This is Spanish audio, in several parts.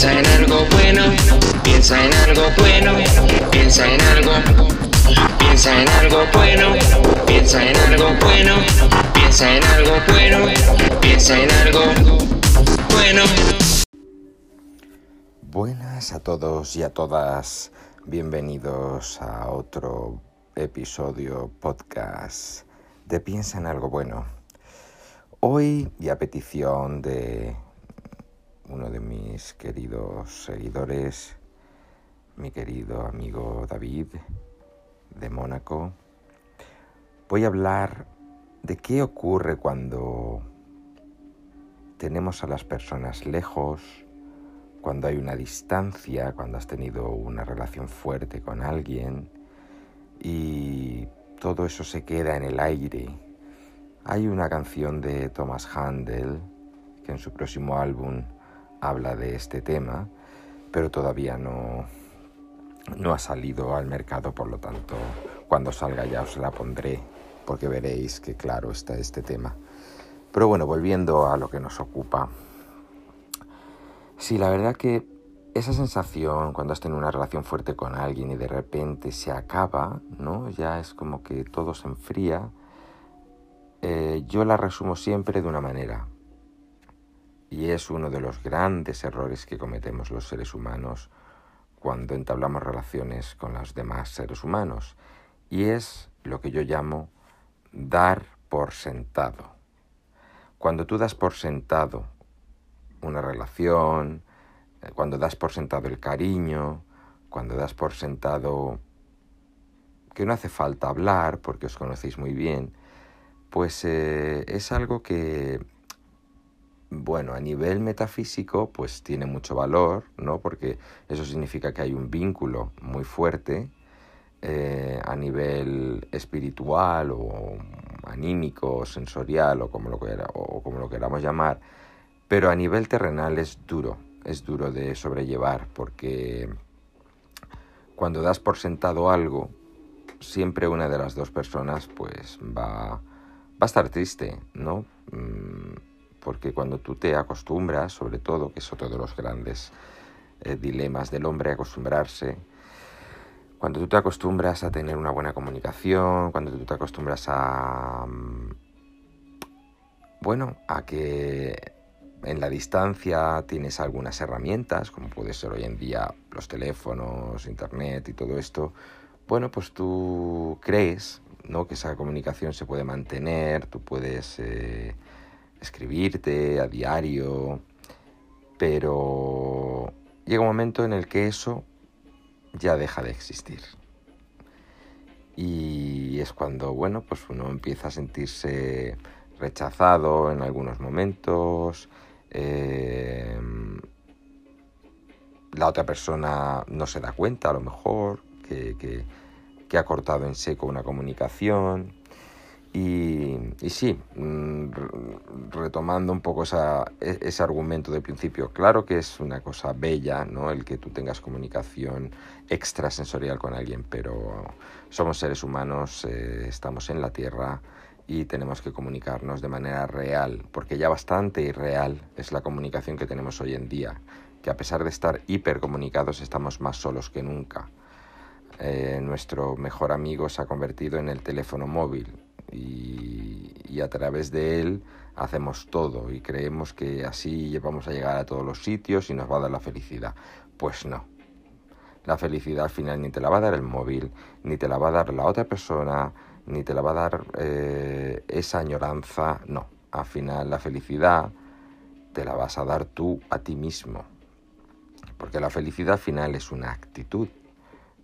Piensa en algo bueno, piensa en algo bueno, piensa en algo, piensa en algo bueno, piensa en algo bueno, piensa en algo bueno, piensa en algo bueno. Buenas a todos y a todas, bienvenidos a otro episodio podcast de Piensa en algo bueno. Hoy y a petición de uno de mis queridos seguidores, mi querido amigo David de Mónaco, voy a hablar de qué ocurre cuando tenemos a las personas lejos, cuando hay una distancia, cuando has tenido una relación fuerte con alguien y todo eso se queda en el aire. Hay una canción de Thomas Handel que en su próximo álbum habla de este tema, pero todavía no, no ha salido al mercado, por lo tanto, cuando salga ya os la pondré, porque veréis que claro está este tema. Pero bueno, volviendo a lo que nos ocupa. Sí, la verdad que esa sensación cuando has tenido una relación fuerte con alguien y de repente se acaba, ¿no? Ya es como que todo se enfría. Eh, yo la resumo siempre de una manera. Y es uno de los grandes errores que cometemos los seres humanos cuando entablamos relaciones con los demás seres humanos. Y es lo que yo llamo dar por sentado. Cuando tú das por sentado una relación, eh, cuando das por sentado el cariño, cuando das por sentado que no hace falta hablar porque os conocéis muy bien, pues eh, es algo que bueno, a nivel metafísico, pues tiene mucho valor, ¿no? Porque eso significa que hay un vínculo muy fuerte. Eh, a nivel espiritual o anímico, sensorial o como, lo o como lo queramos llamar, pero a nivel terrenal es duro, es duro de sobrellevar porque cuando das por sentado algo, siempre una de las dos personas pues va, va a estar triste, ¿no? Mm, porque cuando tú te acostumbras, sobre todo, que es otro de los grandes eh, dilemas del hombre, acostumbrarse, cuando tú te acostumbras a tener una buena comunicación, cuando tú te acostumbras a... Mm, bueno, a que en la distancia tienes algunas herramientas, como puede ser hoy en día los teléfonos, internet y todo esto, bueno, pues tú crees ¿no? que esa comunicación se puede mantener, tú puedes eh, escribirte a diario, pero llega un momento en el que eso ya deja de existir. Y es cuando, bueno, pues uno empieza a sentirse rechazado en algunos momentos, em, la otra persona no se da cuenta a lo mejor que ha cortado en seco una comunicación y, sí, mm, retomando un poco e, ese argumento de principio, claro que es una cosa bella, ¿no? El que tú tengas comunicación extrasensorial con alguien, pero somos seres humanos, eh, estamos en la Tierra y tenemos que comunicarnos de manera real, porque ya bastante irreal es la comunicación que tenemos hoy en día, que a pesar de estar hipercomunicados estamos más solos que nunca. Eh, nuestro mejor amigo se ha convertido en el teléfono móvil y, a través de él hacemos todo y creemos que así vamos a llegar a todos los sitios y nos va a dar la felicidad. Pues no. La felicidad al final ni te la va a dar el móvil, ni te la va a dar la otra persona, ni te la va a dar eh, esa añoranza. No. Al final la felicidad te la vas a dar tú a ti mismo. Porque la felicidad al final es una actitud,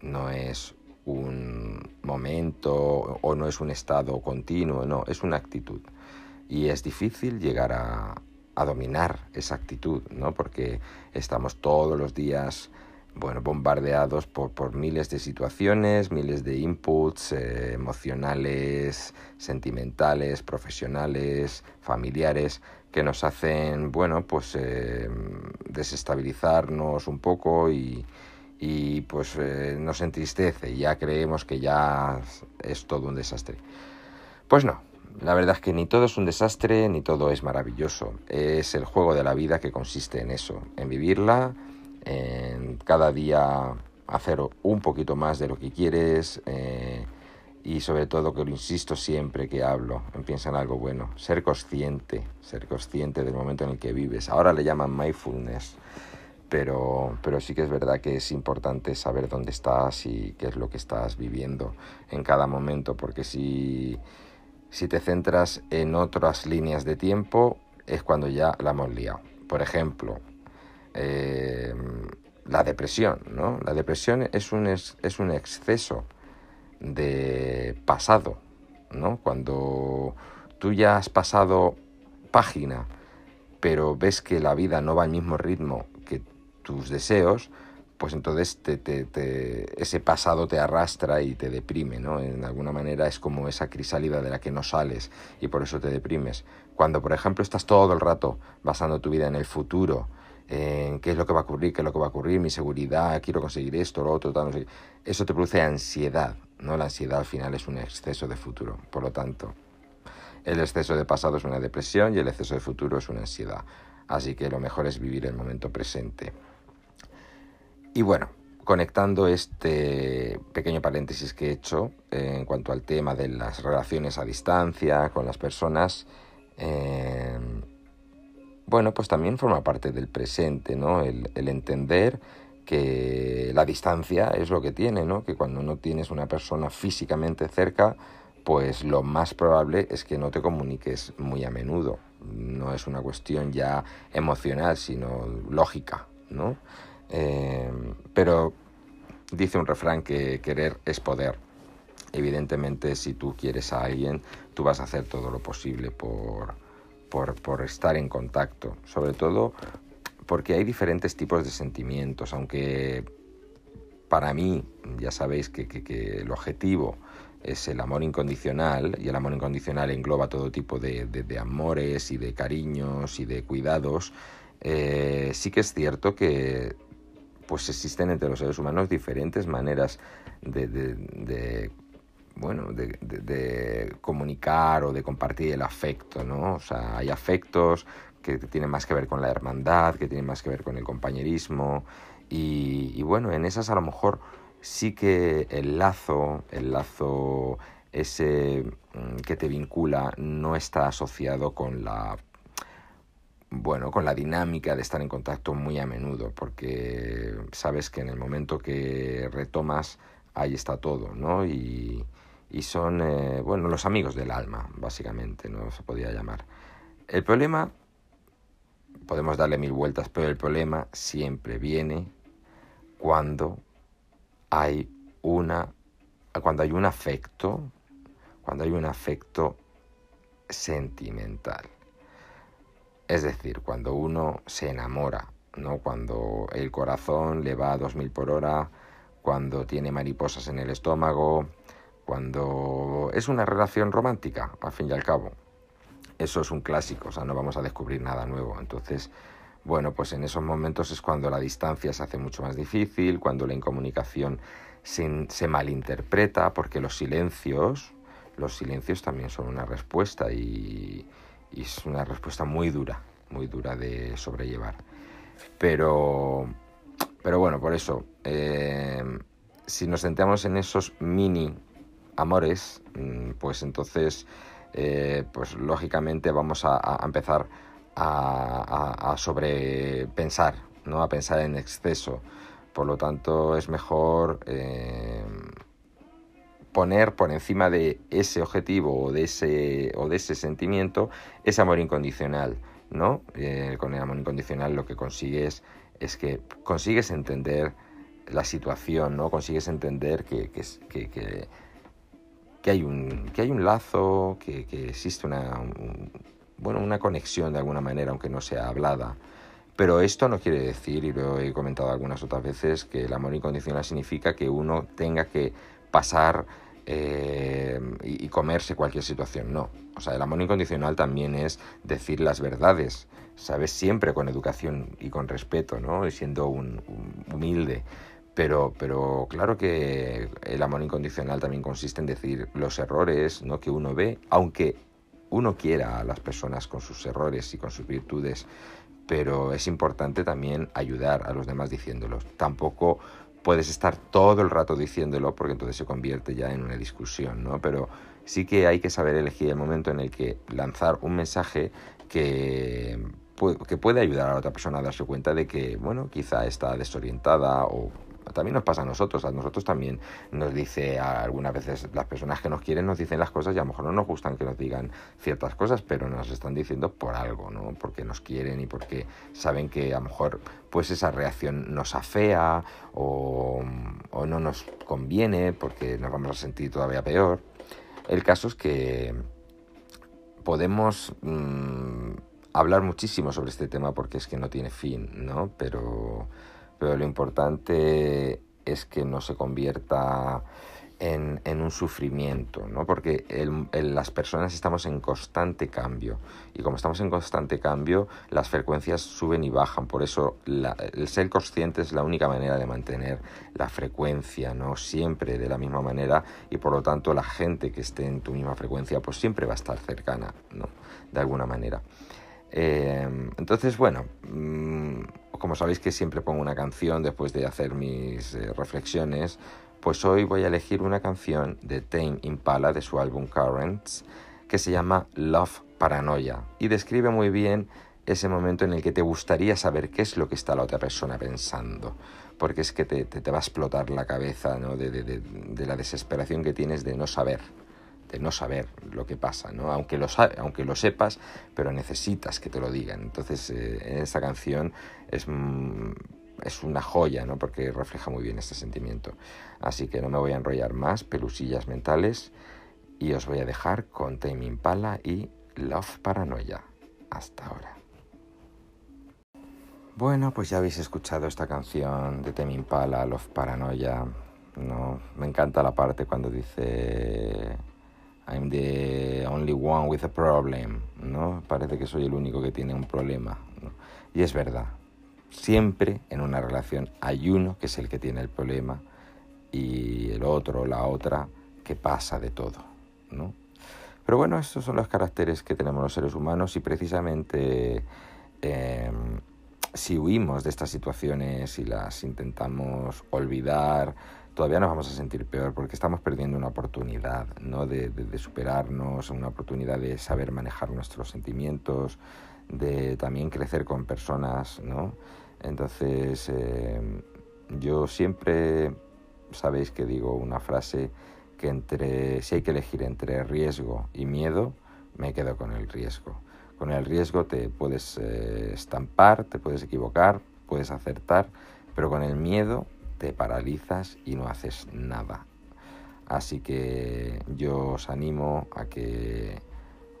no es un momento o no es un estado continuo, no, es una actitud. Y es difícil llegar a, dominar esa actitud, ¿no? Porque estamos todos los días bueno, bombardeados por, por miles de situaciones, miles de inputs eh, emocionales, sentimentales, profesionales, familiares, que nos hacen, bueno, pues eh, desestabilizarnos un poco y, y pues eh, nos entristece, ya creemos que ya es todo un desastre. Pues no, la verdad es que ni todo es un desastre ni todo es maravilloso. Es el juego de la vida que consiste en eso, en vivirla en cada día hacer un poquito más de lo que quieres eh, y sobre todo que lo insisto siempre que hablo, piensa en algo bueno, ser consciente, ser consciente del momento en el que vives. Ahora le llaman mindfulness, pero, pero sí que es verdad que es importante saber dónde estás y qué es lo que estás viviendo en cada momento, porque si, si te centras en otras líneas de tiempo es cuando ya la hemos liado. Por ejemplo, eh, la depresión, ¿no? La depresión es un, es, un exceso de pasado, ¿no? Cuando tú ya has pasado página, pero ves que la vida no va al mismo ritmo tus deseos, pues entonces te, ese pasado te arrastra y te deprime, ¿no? En alguna manera es como esa crisálida de la que no sales y por eso te deprimes. Cuando, por ejemplo, estás todo el rato basando tu vida en el futuro, en qué es lo que va a ocurrir, qué es lo que va a ocurrir, mi seguridad, quiero conseguir esto, lo otro, tal, no sé. Eso te produce ansiedad, ¿no? La ansiedad al final es un exceso de futuro. Por lo tanto, el exceso de pasado es una depresión y el exceso de futuro es una ansiedad. Así que lo mejor es vivir el momento presente. Y bueno, conectando este pequeño paréntesis que he hecho eh, en cuanto al tema de las relaciones a distancia con las personas, eh, bueno, pues también forma parte del presente, ¿no? El, entender que la distancia es lo que tiene, ¿no? Que cuando no tienes una persona físicamente cerca, pues lo más probable es que no te comuniques muy a menudo. No es una cuestión ya emocional, sino lógica, ¿no? Eh, pero dice un refrán que querer es poder. Evidentemente, si tú quieres a alguien, tú vas a hacer todo lo posible por, por, estar en contacto, sobre todo porque hay diferentes tipos de sentimientos, aunque para mí ya sabéis que, el objetivo es el amor incondicional y el amor incondicional engloba todo tipo de, amores y de cariños y de cuidados, eh, sí que es cierto que pues existen entre los seres humanos diferentes maneras de bueno, de, comunicar o de compartir el afecto, ¿no? O sea, hay afectos que tienen más que ver con la hermandad, que tienen más que ver con el compañerismo y, bueno, en esas a lo mejor sí que el lazo, el lazo ese mm, que te vincula no está asociado con la bueno, con la dinámica de estar en contacto muy a menudo, porque sabes que en el momento que retomas ahí está todo, ¿no? Y, y son, eh, bueno, los amigos del alma, básicamente, ¿no? Se podría llamar. El problema, podemos darle mil vueltas, pero el problema siempre viene cuando hay una, cuando hay un afecto, cuando hay un afecto sentimental. Es decir, cuando uno se enamora, ¿no? Cuando el corazón le va a 2000 por hora, cuando tiene mariposas en el estómago, cuando es una relación romántica, al fin y al cabo. Eso es un clásico, o sea, no vamos a descubrir nada nuevo. Entonces, bueno, pues en esos momentos es cuando la distancia se hace mucho más difícil, cuando la incomunicación se, se malinterpreta, porque los silencios, los silencios también son una respuesta y, es una respuesta muy dura, muy dura de sobrellevar. Pero, pero bueno, por eso, eh, si nos centramos en esos mini amores, mm, pues entonces, eh, pues lógicamente vamos a, empezar a, sobrepensar, ¿no? A pensar en exceso. Por lo tanto, es mejor eh, poner por encima de ese objetivo o de ese, o de ese sentimiento ese amor incondicional, ¿no? Eh, con el amor incondicional lo que consigues es que consigues entender la situación, ¿no? Consigues entender que que hay un, que hay un lazo, que, existe una, bueno, una conexión de alguna manera, aunque no sea hablada. Pero esto no quiere decir, y lo he comentado algunas otras veces, que el amor incondicional significa que uno tenga que pasar eh, y, comerse cualquier situación. No. O sea, el amor incondicional también es decir las verdades, ¿sabes? Siempre con educación y con respeto, ¿no? Y siendo un humilde. Pero, pero claro que el amor incondicional también consiste en decir los errores ¿no? que uno ve, aunque uno quiera a las personas con sus errores y con sus virtudes, pero es importante también ayudar a los demás diciéndolo. Tampoco puedes estar todo el rato diciéndolo porque entonces se convierte ya en una discusión, ¿no? Pero sí que hay que saber elegir el momento en el que lanzar un mensaje que, que puede ayudar a la otra persona a darse cuenta de que, bueno, quizá está desorientada o también nos pasa a nosotros, a nosotros también nos dice algunas veces las personas que nos quieren nos dicen las cosas y a lo mejor no nos gustan que nos digan ciertas cosas, pero nos están diciendo por algo, ¿no? Porque nos quieren y porque saben que a lo mejor pues esa reacción nos afea o, no nos conviene porque nos vamos a sentir todavía peor. El caso es que podemos mmm, hablar muchísimo sobre este tema porque es que no tiene fin, ¿no? Pero pero lo importante es que no se convierta en, un sufrimiento, ¿no? porque las personas estamos en constante cambio y como estamos en constante cambio, las frecuencias suben y bajan, por eso el ser consciente es la única manera de mantener la frecuencia, ¿no? siempre de la misma manera y por lo tanto la gente que esté en tu misma frecuencia pues siempre va a estar cercana, ¿no? de alguna manera. Eh, entonces, bueno, mm, como sabéis que siempre pongo una canción después de hacer mis eh, reflexiones, pues hoy voy a elegir una canción de Tame Impala de su álbum Currents que se llama Love Paranoia y describe muy bien ese momento en el que te gustaría saber qué es lo que está la otra persona pensando, porque es que te, te, va a explotar la cabeza ¿no? de, de, de la desesperación que tienes de no saber no saber lo que pasa, ¿no? aunque, lo aunque lo sepas, pero necesitas que te lo digan. Entonces, eh, esta canción es, mm, es una joya, ¿no? porque refleja muy bien este sentimiento. Así que no me voy a enrollar más, pelusillas mentales, y os voy a dejar con Tame Impala y Love Paranoia. Hasta ahora. Bueno, pues ya habéis escuchado esta canción de Tame Impala, Love Paranoia. No, me encanta la parte cuando dice I'm the only one with a problem, ¿no? Parece que soy el único que tiene un problema, Y es verdad, siempre en una relación hay uno que es el que tiene el problema y el otro, la otra, que pasa de todo, ¿no? Pero bueno, estos son los caracteres que tenemos los seres humanos y precisamente em, si huimos de estas situaciones y las intentamos olvidar, todavía nos vamos a sentir peor porque estamos perdiendo una oportunidad ¿no? de, superarnos, una oportunidad de saber manejar nuestros sentimientos, de también crecer con personas. ¿no? Entonces, eh, yo siempre, sabéis que digo una frase que entre, si hay que elegir entre riesgo y miedo, me quedo con el riesgo. Con el riesgo te puedes eh, estampar, te puedes equivocar, puedes acertar, pero con el miedo te paralizas y no haces nada. Así que yo os animo a que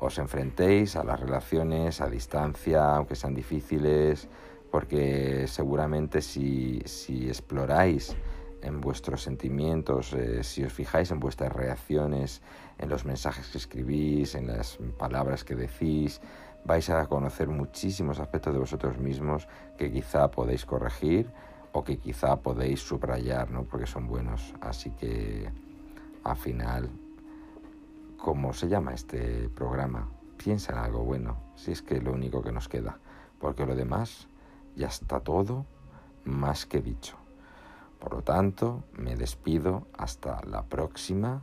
os enfrentéis a las relaciones a distancia, aunque sean difíciles, porque seguramente si, exploráis en vuestros sentimientos, eh, si os fijáis en vuestras reacciones, en los mensajes que escribís, en las palabras que decís, vais a conocer muchísimos aspectos de vosotros mismos que quizá podéis corregir o que quizá podéis subrayar, ¿no? porque son buenos. Así que al final, ¿cómo se llama este programa? Piensa en algo bueno, si es que es lo único que nos queda, porque lo demás ya está todo más que dicho. Por lo tanto, me despido hasta la próxima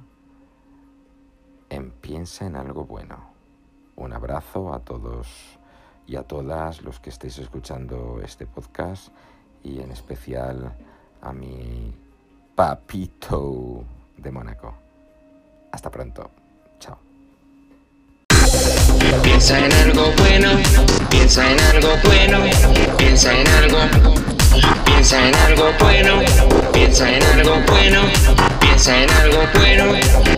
en Piensa en algo bueno. Un abrazo a todos y a todas los que estéis escuchando este podcast y en especial a mi papito de Mónaco. Hasta pronto. Chao. Piensa en algo bueno, piensa en algo bueno, piensa en algo, piensa en algo bueno, piensa en algo bueno, piensa en algo bueno,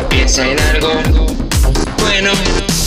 piensa en algo bueno.